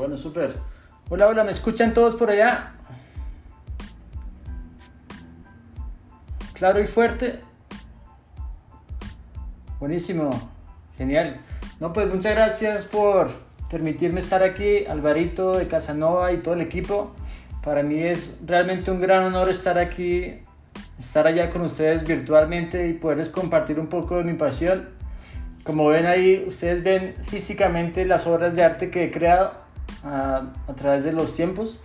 Bueno, súper. Hola, hola, ¿me escuchan todos por allá? Claro y fuerte. Buenísimo, genial. No, pues muchas gracias por permitirme estar aquí, Alvarito de Casanova y todo el equipo. Para mí es realmente un gran honor estar aquí, estar allá con ustedes virtualmente y poderles compartir un poco de mi pasión. Como ven ahí, ustedes ven físicamente las obras de arte que he creado a, través de los tiempos.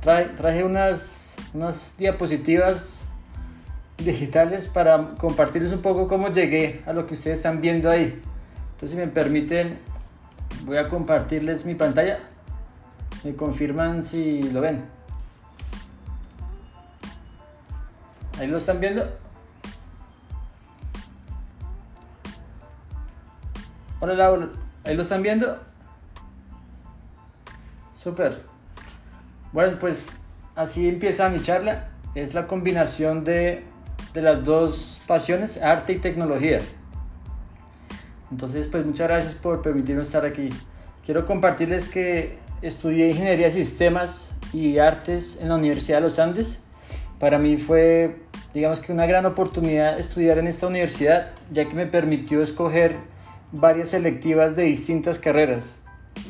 traje unas, unas diapositivas digitales para compartirles un poco cómo llegué a lo que ustedes están viendo ahí. Entonces, si me permiten, voy a compartirles mi pantalla. Me confirman si lo ven. Ahí lo están viendo. Hola, ahí lo están viendo. Super. Bueno, pues así empieza mi charla. Es la combinación de, de las dos pasiones, arte y tecnología. Entonces, pues muchas gracias por permitirme estar aquí. Quiero compartirles que estudié Ingeniería de Sistemas y Artes en la Universidad de los Andes. Para mí fue, digamos que una gran oportunidad estudiar en esta universidad, ya que me permitió escoger varias selectivas de distintas carreras.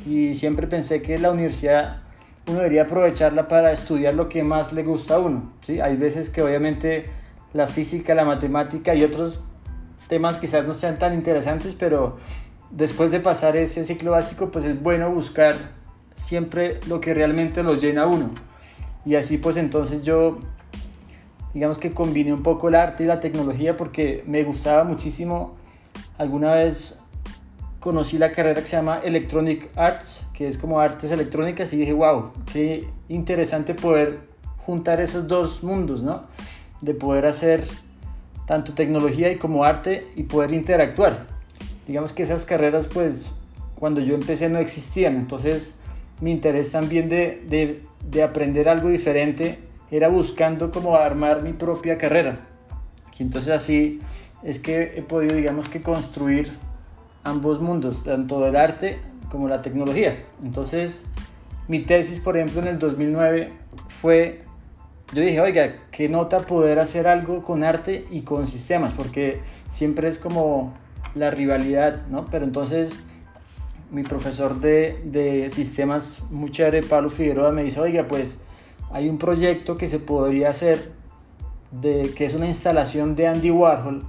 Y siempre pensé que la universidad uno debería aprovecharla para estudiar lo que más le gusta a uno. ¿sí? Hay veces que obviamente la física, la matemática y otros temas quizás no sean tan interesantes, pero después de pasar ese ciclo básico, pues es bueno buscar siempre lo que realmente lo llena a uno. Y así pues entonces yo, digamos que combiné un poco el arte y la tecnología porque me gustaba muchísimo. Alguna vez conocí la carrera que se llama Electronic Arts, que es como artes electrónicas, y dije, wow, qué interesante poder juntar esos dos mundos, ¿no? De poder hacer tanto tecnología y como arte y poder interactuar. Digamos que esas carreras pues cuando yo empecé no existían, entonces mi interés también de, de, de aprender algo diferente era buscando como armar mi propia carrera. Y entonces así es que he podido digamos que construir ambos mundos, tanto el arte como la tecnología. Entonces mi tesis por ejemplo en el 2009 fue yo dije, oiga, qué nota poder hacer algo con arte y con sistemas, porque siempre es como la rivalidad, ¿no? Pero entonces mi profesor de, de sistemas, muy chévere, Pablo Figueroa, me dice, oiga, pues hay un proyecto que se podría hacer, de, que es una instalación de Andy Warhol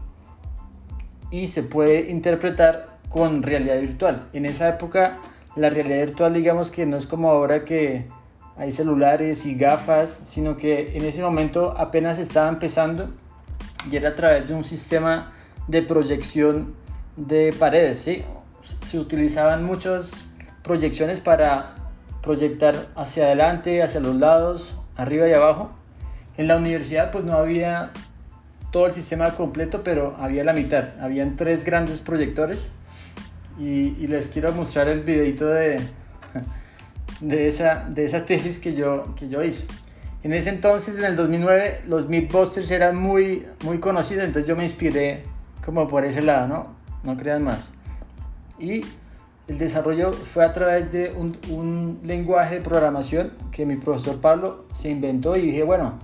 y se puede interpretar con realidad virtual. En esa época la realidad virtual digamos que no es como ahora que hay celulares y gafas, sino que en ese momento apenas estaba empezando y era a través de un sistema de proyección de paredes. ¿sí? Se utilizaban muchas proyecciones para proyectar hacia adelante, hacia los lados, arriba y abajo. En la universidad pues no había todo el sistema completo, pero había la mitad. Habían tres grandes proyectores y, y les quiero mostrar el videito de, de esa, de esa tesis que yo, que yo hice. En ese entonces, en el 2009, los Mythbusters eran muy, muy conocidos, entonces yo me inspiré como por ese lado, ¿no? No crean más. Y el desarrollo fue a través de un, un lenguaje de programación que mi profesor Pablo se inventó y dije, bueno,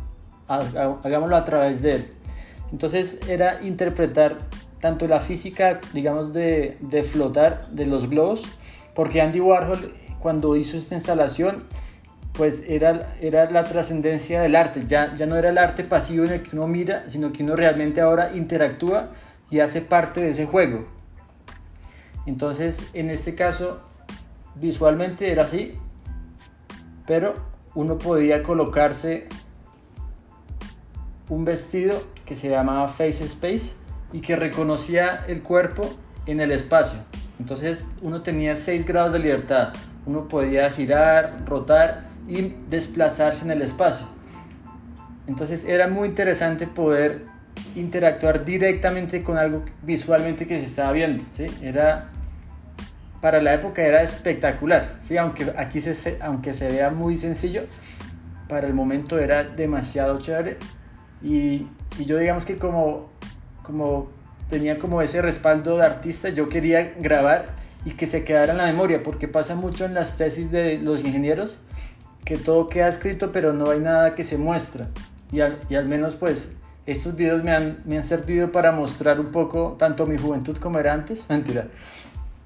hagámoslo a través de él. Entonces era interpretar tanto la física, digamos, de, de flotar de los globos, porque Andy Warhol cuando hizo esta instalación, pues era, era la trascendencia del arte, ya, ya no era el arte pasivo en el que uno mira, sino que uno realmente ahora interactúa y hace parte de ese juego. Entonces, en este caso, visualmente era así, pero uno podía colocarse un vestido que se llamaba Face Space y que reconocía el cuerpo en el espacio. Entonces uno tenía 6 grados de libertad uno podía girar, rotar y desplazarse en el espacio. Entonces era muy interesante poder interactuar directamente con algo visualmente que se estaba viendo. ¿sí? Era, para la época era espectacular, ¿sí? aunque aquí se, aunque se vea muy sencillo, para el momento era demasiado chévere. Y, y yo digamos que como, como tenía como ese respaldo de artista, yo quería grabar y que se quedara en la memoria, porque pasa mucho en las tesis de los ingenieros que todo queda escrito pero no hay nada que se muestra. Y al, y al menos pues estos videos me han, me han servido para mostrar un poco tanto mi juventud como era antes, mentira,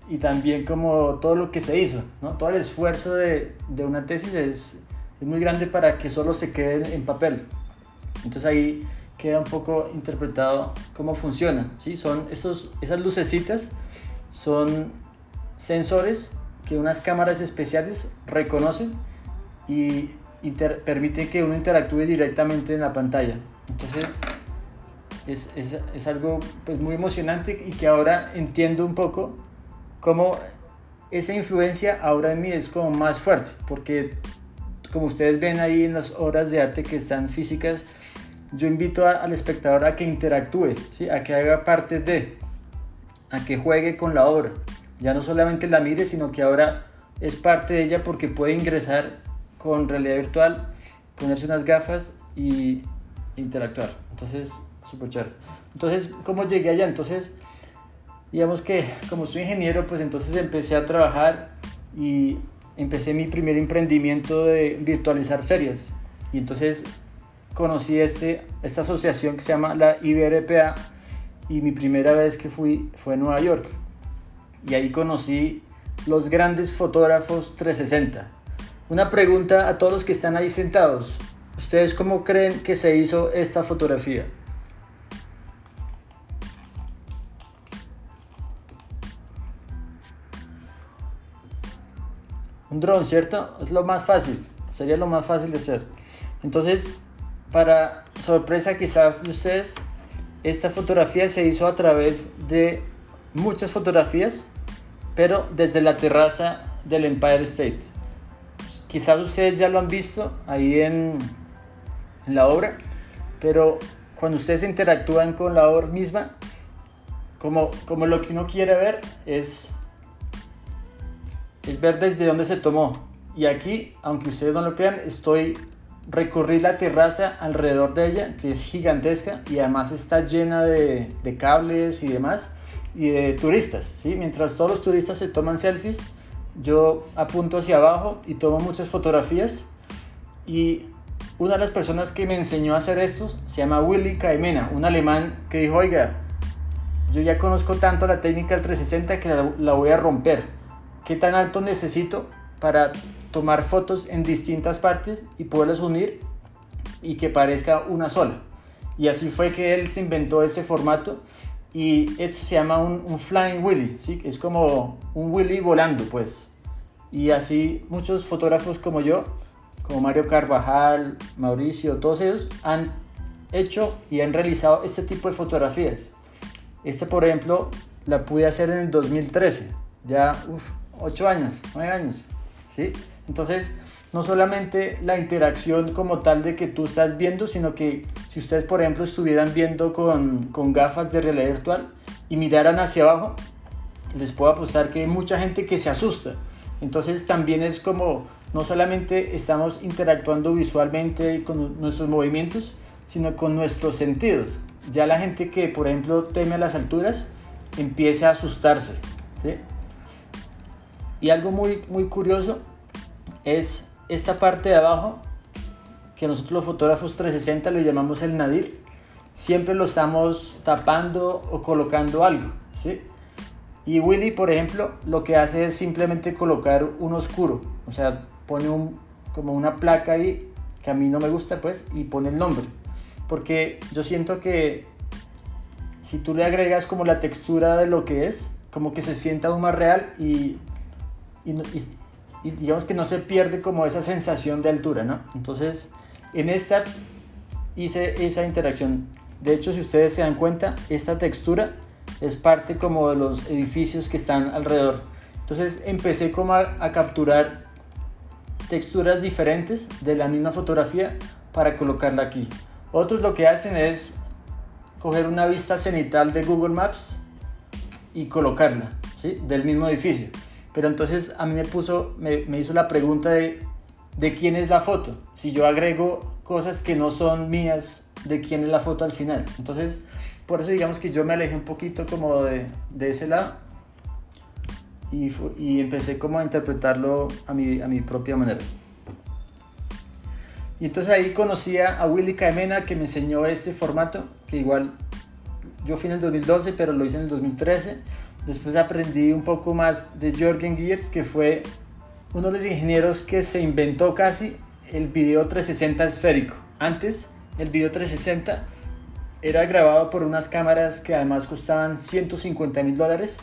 y también como todo lo que se hizo, ¿no? todo el esfuerzo de, de una tesis es, es, muy grande para que solo se quede en papel. Entonces ahí queda un poco interpretado cómo funciona. ¿sí? Son estos, esas lucecitas, son sensores que unas cámaras especiales reconocen y permite que uno interactúe directamente en la pantalla. Entonces es, es, es, algo pues, muy emocionante y que ahora entiendo un poco cómo esa influencia ahora en mí es como más fuerte, porque como ustedes ven ahí en las obras de arte que están físicas, yo invito al espectador a que interactúe, ¿sí? a que haga parte de, a que juegue con la obra. Ya no solamente la mire, sino que ahora es parte de ella porque puede ingresar con realidad virtual, ponerse unas gafas y interactuar. Entonces, súper chévere. Entonces, ¿cómo llegué allá? Entonces, digamos que como soy ingeniero, pues entonces empecé a trabajar y empecé mi primer emprendimiento de virtualizar ferias. Y entonces conocí este, esta asociación que se llama la IBRPA y mi primera vez que fui fue en Nueva York. Y ahí conocí los grandes fotógrafos 360. Una pregunta a todos los que están ahí sentados. ¿Ustedes cómo creen que se hizo esta fotografía? Un dron, ¿cierto? Es lo más fácil. Sería lo más fácil de hacer. Entonces, para sorpresa quizás de ustedes, esta fotografía se hizo a través de muchas fotografías, pero desde la terraza del Empire State. Quizás ustedes ya lo han visto ahí en, la obra, pero cuando ustedes interactúan con la obra misma, como, como lo que uno quiere ver es, es ver desde dónde se tomó. Y aquí, aunque ustedes no lo crean, estoy recorrí la terraza alrededor de ella, que es gigantesca y además está llena de, cables y demás, y de turistas. ¿sí? Mientras todos los turistas se toman selfies, yo apunto hacia abajo y tomo muchas fotografías. Y una de las personas que me enseñó a hacer esto se llama Willy Caimena, un alemán que dijo, oiga, yo ya conozco tanto la técnica del 360 que la, la voy a romper. ¿Qué tan alto necesito para tomar fotos en distintas partes y poderlas unir y que parezca una sola. Y así fue que él se inventó ese formato y esto se llama un, un flying willy, ¿sí? es como un willy volando pues. Y así muchos fotógrafos como yo, como Mario Carvajal, Mauricio, todos ellos han hecho y han realizado este tipo de fotografías. Este por ejemplo la pude hacer en el 2013, ya 8 años, 9 años. ¿sí? Entonces, no solamente la interacción como tal de que tú estás viendo, sino que si ustedes, por ejemplo, estuvieran viendo con, con gafas de realidad virtual y miraran hacia abajo, les puedo apostar que hay mucha gente que se asusta. Entonces también es como, no solamente estamos interactuando visualmente con nuestros movimientos, sino con nuestros sentidos. Ya la gente que, por ejemplo, teme a las alturas, empieza a asustarse. Y algo muy, muy curioso es esta parte de abajo, que nosotros los fotógrafos 360 le llamamos el nadir, siempre lo estamos tapando o colocando algo, ¿sí? Y Willy, por ejemplo, lo que hace es simplemente colocar un oscuro, o sea, pone un, como una placa ahí que a mí no me gusta, pues, y pone el nombre. Porque yo siento que si tú le agregas como la textura de lo que es, como que se sienta aún más real y, y, y y digamos que no se pierde como esa sensación de altura, ¿no? Entonces, en esta hice esa interacción. De hecho, si ustedes se dan cuenta, esta textura es parte como de los edificios que están alrededor. Entonces empecé como a, capturar texturas diferentes de la misma fotografía para colocarla aquí. Otros lo que hacen es coger una vista cenital de Google Maps y colocarla, ¿sí? Del mismo edificio. Pero entonces a mí me puso, me, me hizo la pregunta de, de quién es la foto. Si yo agrego cosas que no son mías, de quién es la foto al final. Entonces, por eso digamos que yo me alejé un poquito como de, de ese lado. y, y, empecé como a interpretarlo a mi, a mi propia manera. Y entonces ahí conocí a Willy Caemena que me enseñó este formato, que igual yo fui en el 2012, pero lo hice en el 2013. Después aprendí un poco más de Jorgen Geers, que fue uno de los ingenieros que se inventó casi el video 360 esférico. Antes, el video 360 era grabado por unas cámaras que además costaban 150 mil dólares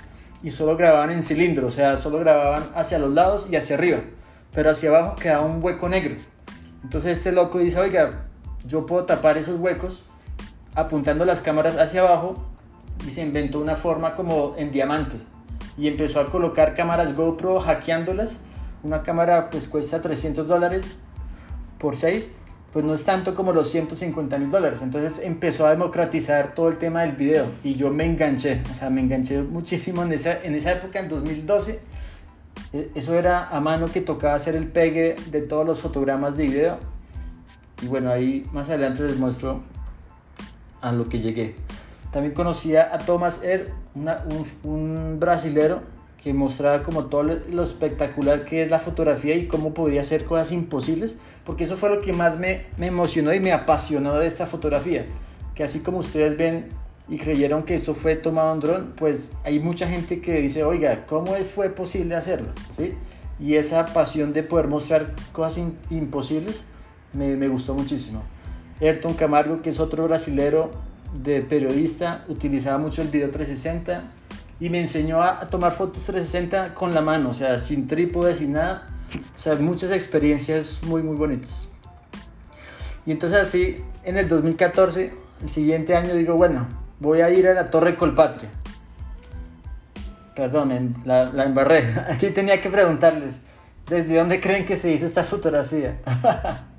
y solo grababan en cilindro, o sea, solo grababan hacia los lados y hacia arriba, pero hacia abajo quedaba un hueco negro. Entonces este loco dice, oiga, yo puedo tapar esos huecos apuntando las cámaras hacia abajo y se inventó una forma como en diamante y empezó a colocar cámaras GoPro hackeándolas. Una cámara pues cuesta 300 dólares por 6, pues no es tanto como los 150 mil dólares. Entonces empezó a democratizar todo el tema del video y yo me enganché, o sea, me enganché muchísimo en esa, en esa época, en 2012. E, eso era a mano que tocaba hacer el pegue de todos los fotogramas de video. Y bueno, ahí más adelante les muestro a lo que llegué. También conocía a Thomas Er, un, un, brasilero que mostraba como todo lo espectacular que es la fotografía y cómo podía hacer cosas imposibles, porque eso fue lo que más me, me emocionó y me apasionó de esta fotografía, que así como ustedes ven y creyeron que esto fue tomado en dron, pues hay mucha gente que dice, oiga, ¿cómo fue posible hacerlo? ¿Sí? Y esa pasión de poder mostrar cosas imposibles me, me, gustó muchísimo. Ayrton Camargo, que es otro brasilero de periodista, utilizaba mucho el video 360 y me enseñó a, tomar fotos 360 con la mano, o sea, sin trípode, sin nada. O sea, muchas experiencias muy, muy bonitas. Y entonces así, en el 2014, el siguiente año, digo, bueno, voy a ir a la Torre Colpatria. Perdón, la, la embarré. Aquí tenía que preguntarles, ¿desde dónde creen que se hizo esta fotografía?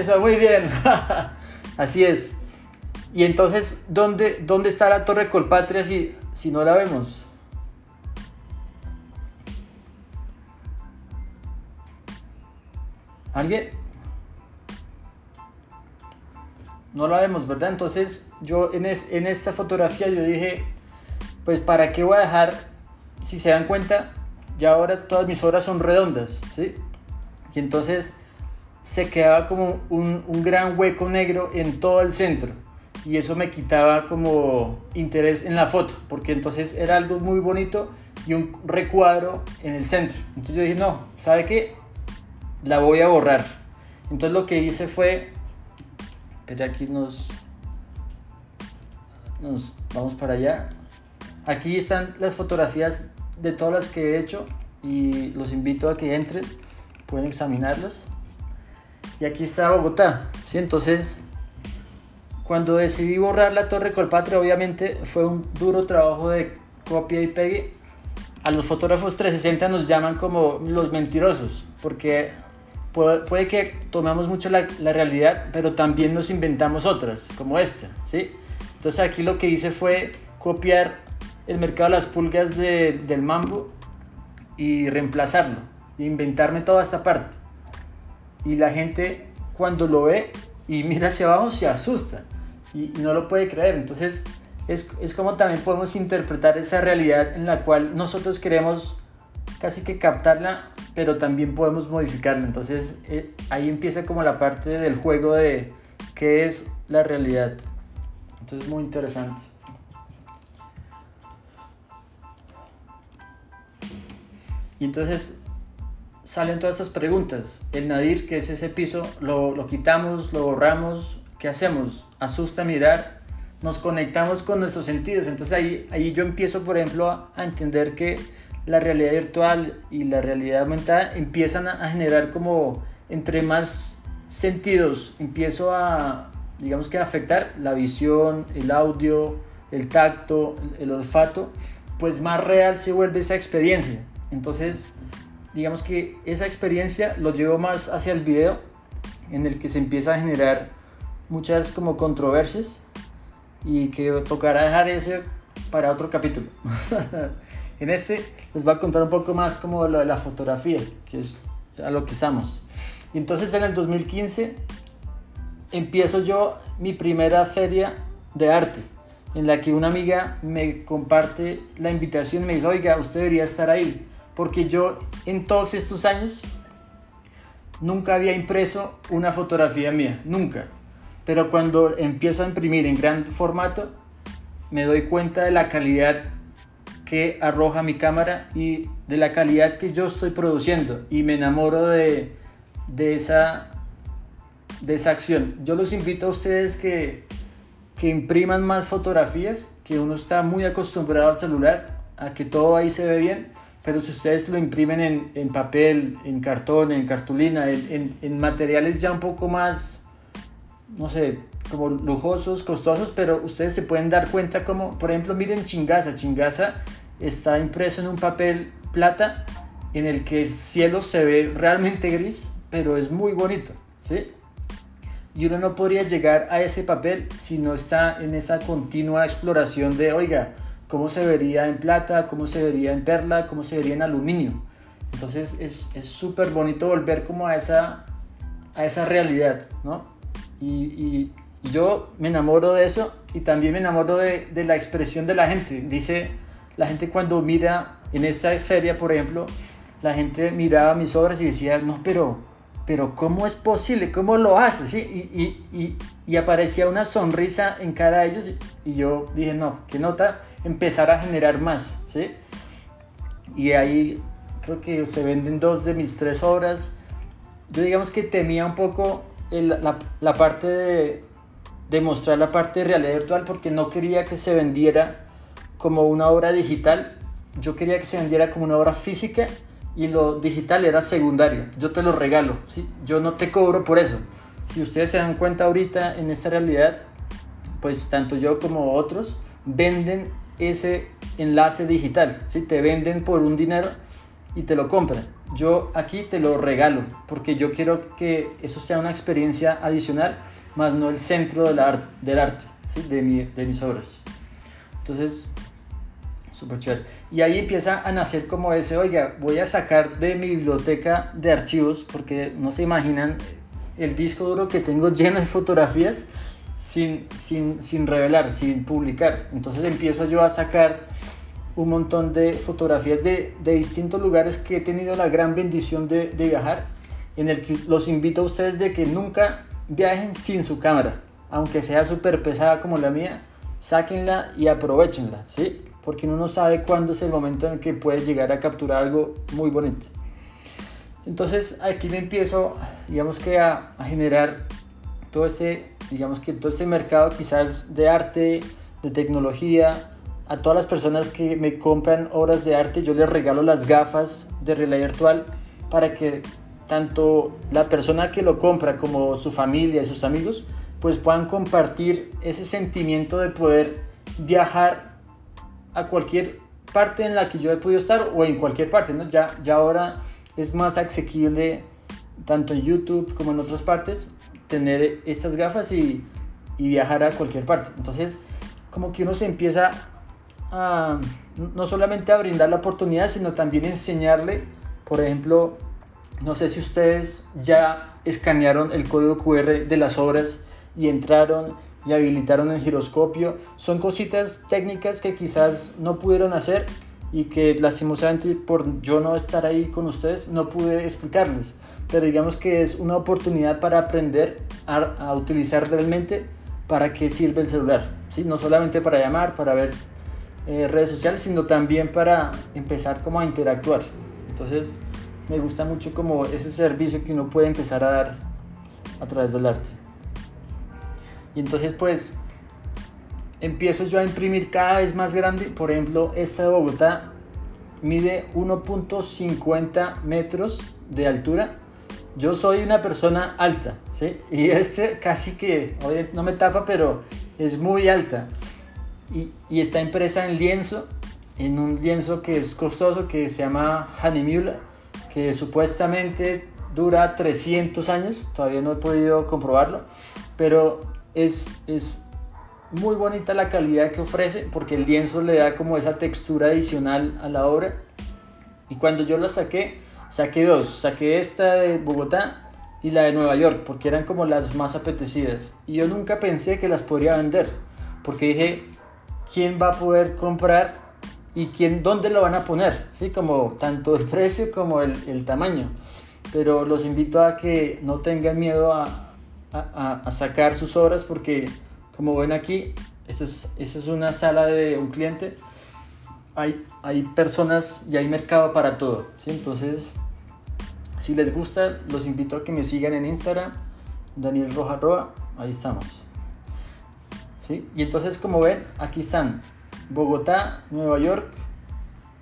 Eso, muy bien. Así es. Y entonces, ¿dónde, ¿dónde está la Torre Colpatria si, si no la vemos? ¿Alguien? No la vemos, ¿verdad? Entonces, yo en, en esta fotografía yo dije, pues ¿para qué voy a dejar, si se dan cuenta, ya ahora todas mis obras son redondas, ¿sí? Y entonces se quedaba como un, un, gran hueco negro en todo el centro. Y eso me quitaba como interés en la foto porque entonces era algo muy bonito y un recuadro en el centro. Entonces yo dije no sabe qué la voy a borrar. Entonces lo que hice fue pero aquí nos nos vamos para allá. Aquí están las fotografías de todas las que he hecho y los invito a que entren pueden examinarlas y aquí está Bogotá. ¿sí? Entonces, cuando decidí borrar la Torre Colpatria, obviamente fue un duro trabajo de copia y pegue. A los fotógrafos 360 nos llaman como los mentirosos, porque puede, que tomemos mucho la, la, realidad, pero también nos inventamos otras, como esta. ¿sí? Entonces aquí lo que hice fue copiar el mercado de las pulgas del mambo y reemplazarlo, e inventarme toda esta parte y la gente cuando lo ve y mira hacia abajo se asusta y, no lo puede creer. Entonces es, es, como también podemos interpretar esa realidad en la cual nosotros queremos casi que captarla, pero también podemos modificarla. Entonces eh, ahí empieza como la parte del juego de qué es la realidad. Entonces muy interesante. Y entonces salen todas estas preguntas. El nadir, que es ese piso, lo, lo quitamos, lo borramos, ¿qué hacemos? Asusta mirar, nos conectamos con nuestros sentidos. Entonces ahí, ahí yo empiezo, por ejemplo, a, entender que la realidad virtual y la realidad aumentada empiezan a, a generar como entre más sentidos empiezo a, digamos que a afectar la visión, el audio, el tacto, el olfato, pues más real se vuelve esa experiencia. Entonces, digamos que esa experiencia lo llevo más hacia el video, en el que se empieza a generar muchas como controversias y que tocará dejar ese para otro capítulo. en este les voy a contar un poco más como lo de la fotografía, que es a lo que estamos. Y entonces en el 2015 empiezo yo mi primera feria de arte en la que una amiga me comparte la invitación, me dijo, oiga, usted debería estar ahí, porque yo en todos estos años nunca había impreso una fotografía mía, nunca. Pero cuando empiezo a imprimir en gran formato, me doy cuenta de la calidad que arroja mi cámara y de la calidad que yo estoy produciendo y me enamoro de, de, esa, de esa acción. Yo los invito a ustedes que, que impriman más fotografías, que uno está muy acostumbrado al celular, a que todo ahí se ve bien, pero si ustedes lo imprimen en, en papel, en cartón, en cartulina, en, en, materiales ya un poco más, no sé, como lujosos, costosos, pero ustedes se pueden dar cuenta como, por ejemplo, miren Chingaza, Chingaza está impreso en un papel plata en el que el cielo se ve realmente gris, pero es muy bonito, ¿sí? Y uno no podría llegar a ese papel si no está en esa continua exploración de, oiga, cómo se vería en plata, cómo se vería en perla, cómo se vería en aluminio. Entonces es súper bonito volver como a esa, a esa realidad, ¿no? Y, yo me enamoro de eso y también me enamoro de, de, la expresión de la gente. Dice, la gente cuando mira en esta feria, por ejemplo, la gente miraba mis obras y decía, no, pero, pero ¿cómo es posible? ¿Cómo lo haces? ¿Sí? Y, y, y, aparecía una sonrisa en cada de ellos y, yo dije, no, qué nota empezar a generar más, ¿sí? Y ahí creo que se venden dos de mis tres obras. Yo digamos que temía un poco la, parte de, de, mostrar la parte de realidad virtual porque no quería que se vendiera como una obra digital. Yo quería que se vendiera como una obra física y lo digital era secundario. Yo te lo regalo, ¿sí? yo no te cobro por eso. Si ustedes se dan cuenta ahorita en esta realidad, pues tanto yo como otros venden ese enlace digital, ¿sí? te venden por un dinero y te lo compran. Yo aquí te lo regalo porque yo quiero que eso sea una experiencia adicional, más no el centro del, arte, del arte ¿sí? de, mi, de mis obras. Entonces, súper chévere. Y ahí empieza a nacer como ese, oiga, voy a sacar de mi biblioteca de archivos, porque no se imaginan el disco duro que tengo lleno de fotografías sin, sin, sin revelar, sin publicar. Entonces empiezo yo a sacar un montón de fotografías de, de distintos lugares que he tenido la gran bendición de, de viajar, en el que los invito a ustedes de que nunca viajen sin su cámara, aunque sea súper pesada como la mía, sáquenla y aprovechenla, ¿sí? Porque uno no sabe cuándo es el momento en que puede llegar a capturar algo muy bonito. Entonces aquí me empiezo, digamos que a, a generar todo ese, digamos que todo ese mercado quizás de arte, de tecnología, a todas las personas que me compran obras de arte, yo les regalo las gafas de realidad virtual para que tanto la persona que lo compra como su familia y sus amigos pues puedan compartir ese sentimiento de poder viajar a cualquier parte en la que yo he podido estar o en cualquier parte, ¿no? Ya, ya ahora es más asequible tanto en YouTube como en otras partes tener estas gafas y, y viajar a cualquier parte. Entonces, como que uno se empieza a no solamente a brindar la oportunidad, sino también enseñarle, por ejemplo, no sé si ustedes ya escanearon el código QR de las obras y entraron y habilitaron el giroscopio. Son cositas técnicas que quizás no pudieron hacer y que lastimosamente por yo no estar ahí con ustedes no pude explicarles. Pero digamos que es una oportunidad para aprender a, utilizar realmente para qué sirve el celular. ¿sí? No solamente para llamar, para ver eh, redes sociales, sino también para empezar como a interactuar. Entonces me gusta mucho como ese servicio que uno puede empezar a dar a través del arte. Y entonces pues empiezo yo a imprimir cada vez más grande. Por ejemplo, esta de Bogotá mide 1.50 metros de altura. Yo soy una persona alta, ¿sí? Y este casi que, no me tapa, pero es muy alta. Y, y está impresa en lienzo, en un lienzo que es costoso, que se llama Hanimula, que supuestamente dura 300 años, todavía no he podido comprobarlo, pero es, es muy bonita la calidad que ofrece porque el lienzo le da como esa textura adicional a la obra. Y cuando yo la saqué, saqué dos. Saqué esta de Bogotá y la de Nueva York porque eran como las más apetecidas. Y yo nunca pensé que las podría vender porque dije, quién va a poder comprar y quién, dónde lo van a poner, ¿sí? como tanto el precio como el, el tamaño. Pero los invito a que no tengan miedo a, a, a sacar sus obras porque como ven aquí, esta es, esta es una sala de un cliente, hay, hay personas y hay mercado para todo, ¿sí? entonces si les gusta los invito a que me sigan en Instagram, Daniel Roja Roa, ahí estamos. ¿Sí? Y entonces como ven, aquí están Bogotá, Nueva York,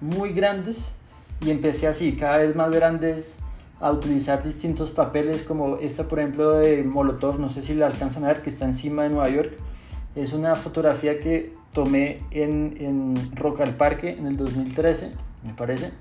muy grandes y empecé así, cada vez más grandes a utilizar distintos papeles como esta por ejemplo de Molotov, no sé si la alcanzan a ver, que está encima de Nueva York. Es una fotografía que tomé en, en Rock Parque en el 2013, me parece.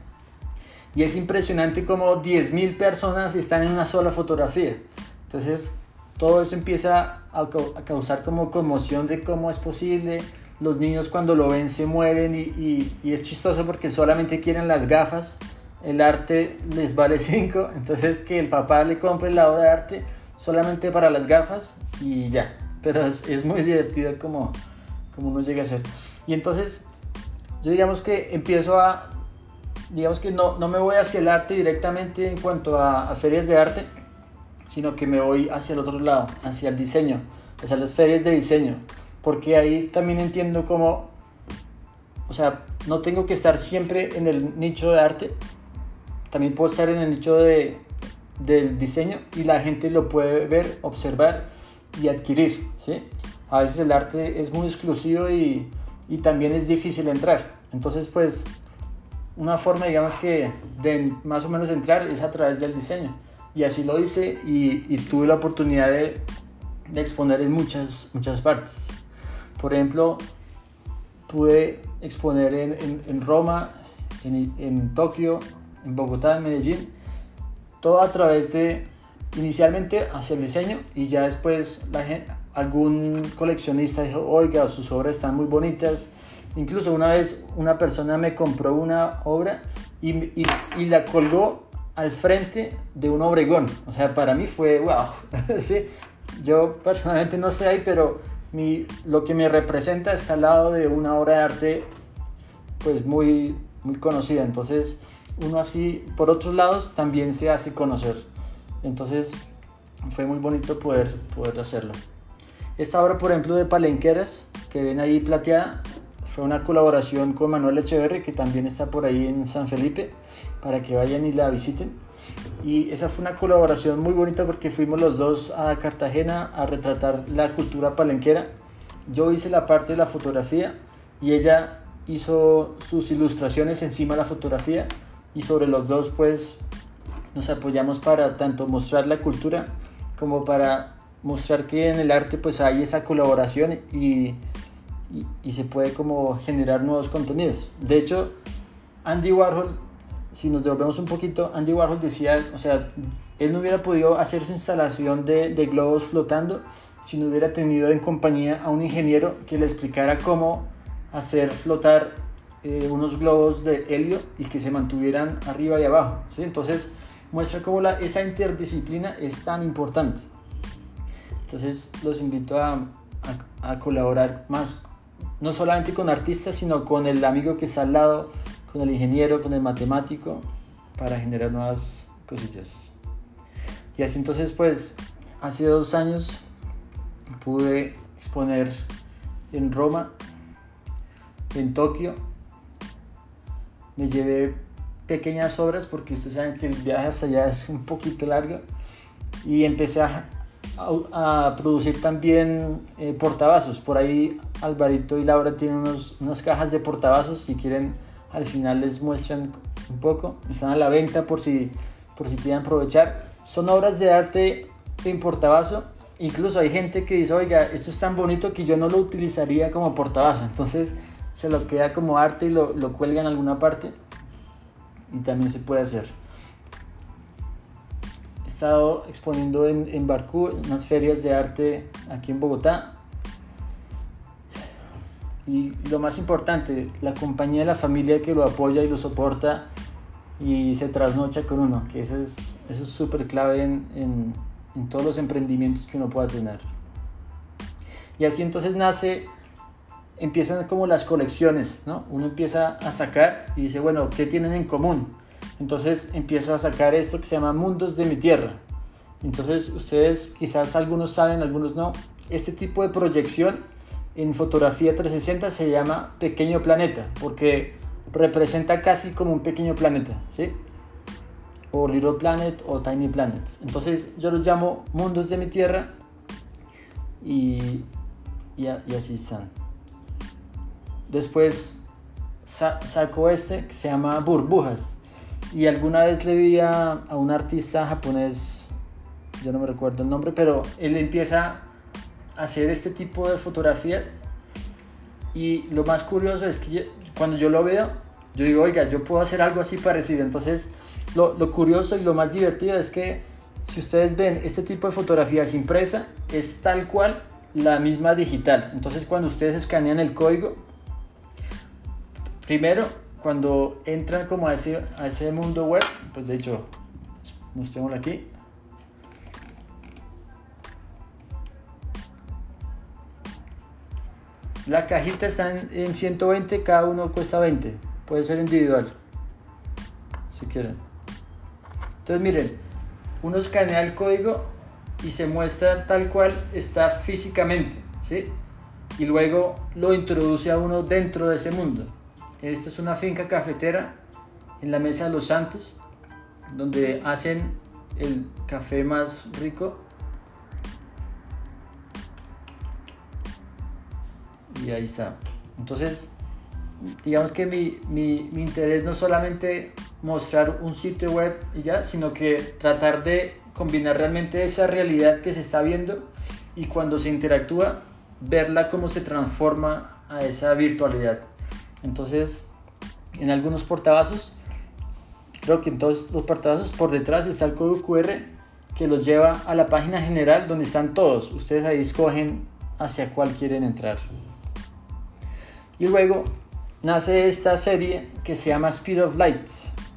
Y es impresionante como 10.000 personas están en una sola fotografía. Entonces todo eso empieza a, causar como conmoción de cómo es posible, los niños cuando lo ven se mueren y, es chistoso porque solamente quieren las gafas, el arte les vale 5, entonces que el papá le compre la obra de arte solamente para las gafas y ya, pero es, es muy divertido como, como uno llega a ser. Y entonces yo digamos que empiezo a, digamos que no, no me voy hacia el arte directamente en cuanto a, ferias de arte, sino que me voy hacia el otro lado, hacia el diseño, hacia las ferias de diseño porque ahí también entiendo cómo, o sea, no tengo que estar siempre en el nicho de arte, también puedo estar en el nicho de, del diseño y la gente lo puede ver, observar y adquirir, ¿sí? A veces el arte es muy exclusivo y, y también es difícil entrar, entonces pues una forma digamos que de más o menos entrar es a través del diseño y así lo hice y, tuve la oportunidad de, exponer en muchas, muchas partes. Por ejemplo, pude exponer en, en, Roma, en, en, Tokio, en Bogotá, en Medellín, todo a través de, inicialmente hacia el diseño y ya después la gente, algún coleccionista dijo, oiga, sus obras están muy bonitas. Incluso una vez una persona me compró una obra y, la colgó al frente de un obregón. O sea, para mí fue wow. ¿sí? Yo personalmente no sé ahí, pero lo que me representa está al lado de una obra de arte pues muy, muy conocida. Entonces uno así, por otros lados, también se hace conocer. Entonces fue muy bonito poder, poder hacerlo. Esta obra, por ejemplo, de Palenqueras, que ven ahí plateada, fue una colaboración con Manuel Echeverri, que también está por ahí en San Felipe, para que vayan y la visiten. Y esa fue una colaboración muy bonita porque fuimos los dos a Cartagena a retratar la cultura palenquera. Yo hice la parte de la fotografía y ella hizo sus ilustraciones encima de la fotografía y sobre los dos pues nos apoyamos para tanto mostrar la cultura como para mostrar que en el arte pues hay esa colaboración y, y, y se puede como generar nuevos contenidos. De hecho, Andy Warhol si nos devolvemos un poquito, Andy Warhol decía, o sea, él no hubiera podido hacer su instalación de, de globos flotando si no hubiera tenido en compañía a un ingeniero que le explicara cómo hacer flotar eh, unos globos de helio y que se mantuvieran arriba y abajo. ¿sí? Entonces muestra cómo la, esa interdisciplina es tan importante. Entonces los invito a, a, a, colaborar más, no solamente con artistas, sino con el amigo que está al lado, con el ingeniero, con el matemático, para generar nuevas cosillas. Y así entonces pues hace dos años pude exponer en Roma, en Tokio. Me llevé pequeñas obras porque ustedes saben que el viaje hasta allá es un poquito largo y empecé a, a, a producir también eh, portavasos. Por ahí Alvarito y Laura tienen unos, unas cajas de portavasos si quieren al final les muestran un poco, están a la venta por si, por si quieren aprovechar. Son obras de arte en portabazo, incluso hay gente que dice, oiga, esto es tan bonito que yo no lo utilizaría como portabazo, entonces se lo queda como arte y lo, lo cuelga en alguna parte y también se puede hacer. Estado exponiendo en, en Barcú, en unas ferias de arte aquí en Bogotá, y lo más importante, la compañía de la familia que lo apoya y lo soporta y se trasnocha con uno, que eso es eso es súper clave en, en, en, todos los emprendimientos que uno pueda tener. Y así entonces nace empiezan como las colecciones, ¿no? Uno empieza a sacar y dice, bueno, ¿qué tienen en común? Entonces empiezo a sacar esto que se llama Mundos de mi Tierra. Entonces ustedes quizás algunos saben, algunos no, este tipo de proyección en fotografía 360 se llama pequeño planeta, porque representa casi como un pequeño planeta, ¿sí? O Little Planet o Tiny Planet. Entonces yo los llamo mundos de mi Tierra y, y, así están. Después saco este que se llama burbujas. Y alguna vez le vi a, a un artista japonés, yo no me recuerdo el nombre, pero él empieza a hacer este tipo de fotografías. Y lo más curioso es que cuando yo lo veo, yo digo, oiga, yo puedo hacer algo así parecido. Entonces, lo, lo curioso y lo más divertido es que si ustedes ven este tipo de fotografías impresa, es tal cual la misma digital. Entonces, cuando ustedes escanean el código, primero, cuando entran como a ese, a ese mundo web, pues de hecho, mostrémoslo aquí. La cajita está en, 120, cada uno cuesta 20. Puede ser individual, si quieren. Entonces miren, uno escanea el código y se muestra tal cual está físicamente, ¿sí? Y luego lo introduce a uno dentro de ese mundo. Esta es una finca cafetera en la Mesa de los Santos, donde hacen el café más rico. Y ahí está. Entonces, digamos que mi, mi, mi interés no solamente mostrar un sitio web y ya, sino que tratar de combinar realmente esa realidad que se está viendo y cuando se interactúa, verla cómo se transforma a esa virtualidad. Entonces, en algunos portavasos, creo que en todos los portavasos por detrás está el código QR que los lleva a la página general donde están todos. Ustedes ahí escogen hacia cuál quieren entrar. Y luego nace esta serie que se llama Speed of Light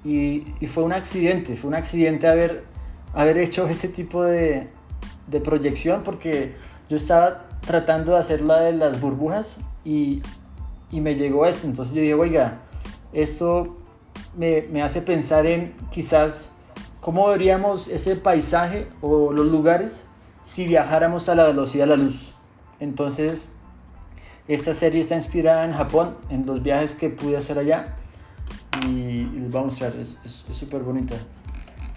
y, fue un accidente, fue un accidente haber haber hecho este tipo de, de proyección porque yo estaba tratando de hacer la de las burbujas y, y me llegó esto. Entonces yo dije, oiga, esto me, me, hace pensar en quizás cómo veríamos ese paisaje o los lugares si viajáramos a la velocidad de la luz. Entonces, esta serie está inspirada en Japón, en los viajes que pude hacer allá y, les voy a mostrar, es súper bonita.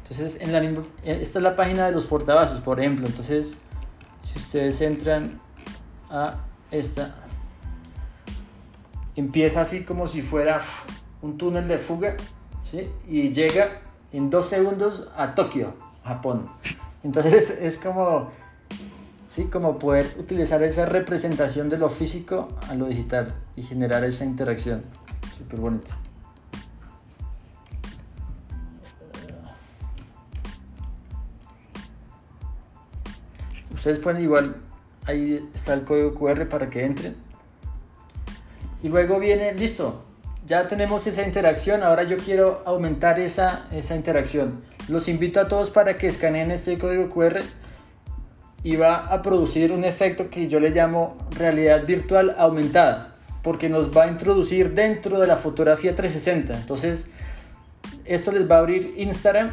Entonces, en la, esta es la página de los portavasos, por ejemplo. Entonces, si ustedes entran a esta, empieza así como si fuera un túnel de fuga, ¿sí? Y llega en dos segundos a Tokio, Japón. Entonces, es como, ¿sí? Como poder utilizar esa representación de lo físico a lo digital y generar esa interacción. Súper bonito. Ustedes pueden igual, ahí está el código QR para que entren. Y luego viene, listo, ya tenemos esa interacción, ahora yo quiero aumentar esa, esa interacción. Los invito a todos para que escaneen este código QR y va a producir un efecto que yo le llamo realidad virtual aumentada, porque nos va a introducir dentro de la fotografía 360. Entonces, esto les va a abrir Instagram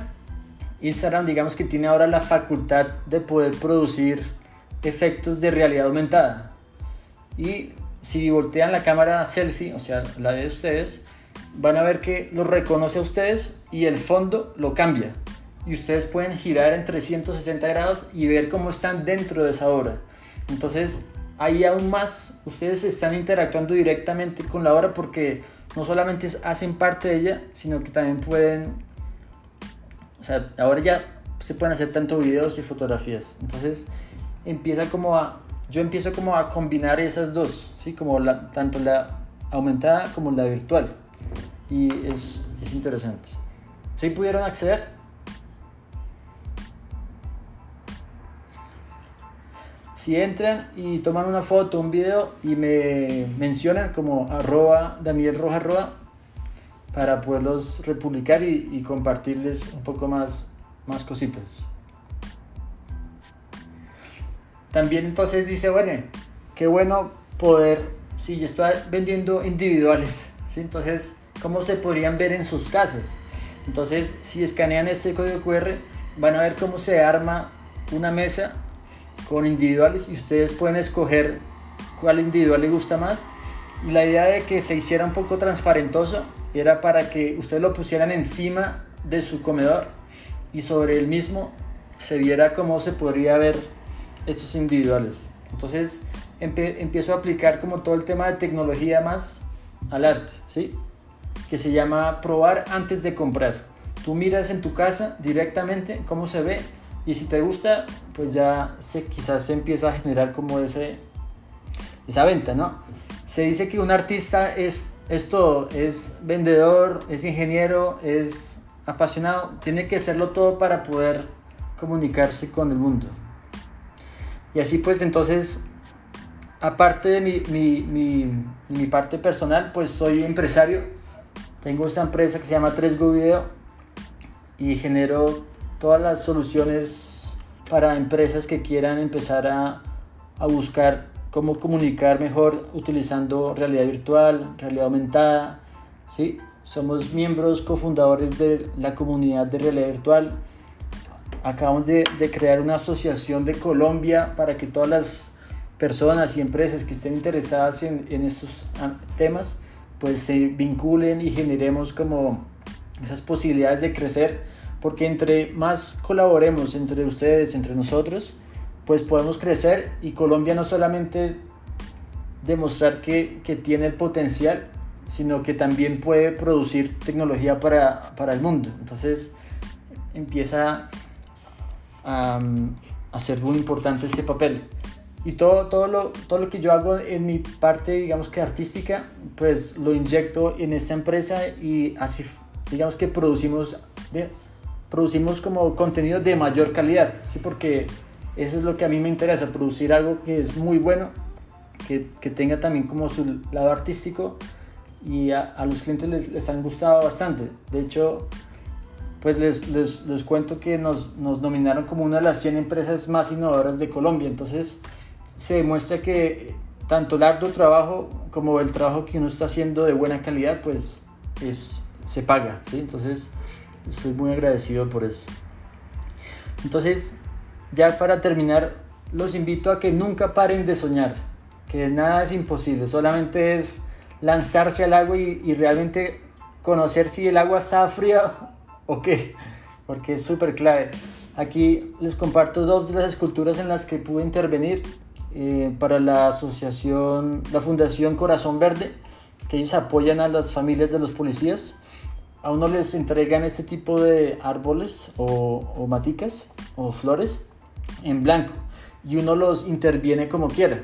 Instagram digamos que tiene ahora la facultad de poder producir efectos de realidad aumentada. Y si voltean la cámara selfie, o sea, la de ustedes, van a ver que lo reconoce a ustedes y el fondo lo cambia. Y ustedes pueden girar en 360 grados y ver cómo están dentro de esa obra. Entonces, ahí aún más ustedes están interactuando directamente con la obra porque no solamente hacen parte de ella, sino que también pueden o sea, ahora ya se pueden hacer tanto videos y fotografías. Entonces empieza como a, yo empiezo como a combinar esas dos, ¿sí? Como tanto la aumentada como la virtual. Y es, es interesante. ¿Sí pudieron acceder? Si entran y toman una foto, un video y me mencionan como arroba Daniel para poderlos republicar y, compartirles un poco más, más cositas. También entonces dice, bueno, qué bueno poder Sí, yo estoy vendiendo individuales, ¿sí? Entonces, ¿cómo se podrían ver en sus casas? Entonces, si escanean este código QR, van a ver cómo se arma una mesa con individuales y ustedes pueden escoger cuál individual les gusta más. Y la idea de que se hiciera un poco transparentoso era para que ustedes lo pusieran encima de su comedor y sobre el mismo se viera cómo se podría ver estos individuales. Entonces empiezo a aplicar como todo el tema de tecnología más al arte, ¿sí? Que se llama probar antes de comprar. Tú miras en tu casa directamente cómo se ve y si te gusta, pues ya se, quizás se empieza a generar como ese, esa venta, ¿no? Se dice que un artista es, es todo, es vendedor, es ingeniero, es apasionado, tiene que serlo todo para poder comunicarse con el mundo. Y así pues entonces, aparte de mi, mi, mi, parte personal, pues soy empresario. Tengo esta empresa que se llama 3Go Video y genero todas las soluciones para empresas que quieran empezar a, a buscar cómo comunicar mejor utilizando realidad virtual, realidad aumentada. ¿sí? Somos miembros cofundadores de la comunidad de realidad virtual. Acabamos de, de crear una asociación de Colombia para que todas las personas y empresas que estén interesadas en, en estos ah, temas pues se vinculen y generemos como esas posibilidades de crecer porque entre más colaboremos entre ustedes, entre nosotros, pues podemos crecer y Colombia no solamente demostrar que, que tiene el potencial, sino que también puede producir tecnología para, para el mundo. Entonces empieza a, ser muy importante este papel. Y todo, todo, lo, todo lo que yo hago en mi parte, digamos que artística, pues lo inyecto en esta empresa y así, digamos que producimos de, producimos como contenido de mayor calidad, ¿sí? porque eso es lo que a mí me interesa, producir algo que es muy bueno, que, que tenga también como su lado artístico y a, a los clientes les, les, han gustado bastante. De hecho, pues les, les, les cuento que nos, nos, nominaron como una de las 100 empresas más innovadoras de Colombia, entonces se demuestra que tanto el arduo trabajo como el trabajo que uno está haciendo de buena calidad, pues es, se paga, ¿sí? Entonces Estoy muy agradecido por eso. Entonces, ya para terminar, los invito a que nunca paren de soñar, que nada es imposible, solamente es lanzarse al agua y, y realmente conocer si el agua está fría o qué, porque es súper clave. Aquí les comparto dos de las esculturas en las que pude intervenir eh, para la asociación, la Fundación Corazón Verde, que ellos apoyan a las familias de los policías a uno les entregan este tipo de árboles o, o maticas o flores en blanco y uno los interviene como quiera.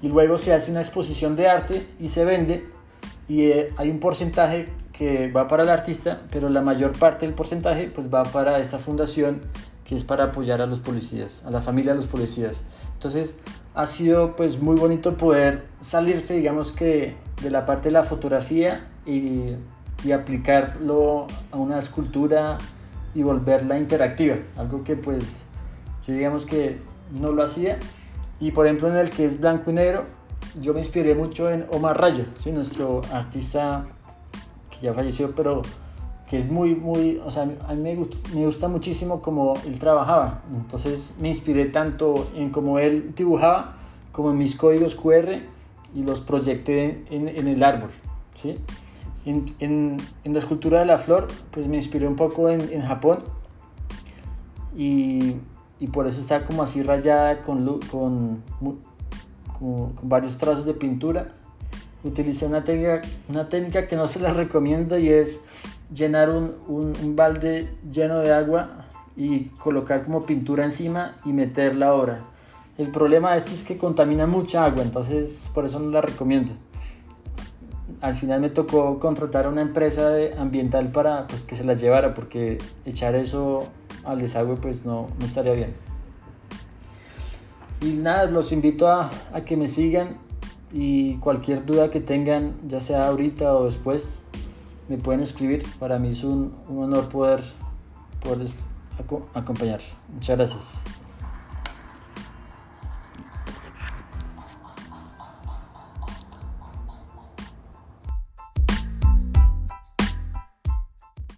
Y luego se hace una exposición de arte y se vende y eh, hay un porcentaje que va para el artista, pero la mayor parte del porcentaje pues va para esta fundación que es para apoyar a los policías, a la familia de los policías. Entonces ha sido pues muy bonito poder salirse digamos que de la parte de la fotografía y y aplicarlo a una escultura y volverla interactiva, algo que pues yo digamos que no lo hacía. Y por ejemplo en el que es blanco y negro, yo me inspiré mucho en Omar Rayo, ¿sí? nuestro artista ya falleció, pero que es muy, muy, o sea, a mí me gusta, muchísimo como él trabajaba. Entonces me inspiré tanto en cómo él dibujaba, como en mis códigos QR y los proyecté en, el árbol. ¿sí? En, en, en, la escultura de la flor, pues me inspiré un poco en Japón y, y, por eso está como así rayada con, con, con, con, varios trazos de pintura. Utilicé una técnica, una que no se la recomiendo y es llenar un, balde lleno de agua y colocar como pintura encima y meter la obra. El problema de esto es que contamina mucha agua, entonces por eso no la recomiendo al final me tocó contratar a una empresa ambiental para pues, que se las llevara, porque echar eso al desagüe pues no, estaría bien. Y nada, los invito a, que me sigan y cualquier duda que tengan, ya sea ahorita o después, me pueden escribir. Para mí es un, un honor poder, acompañar. Muchas gracias.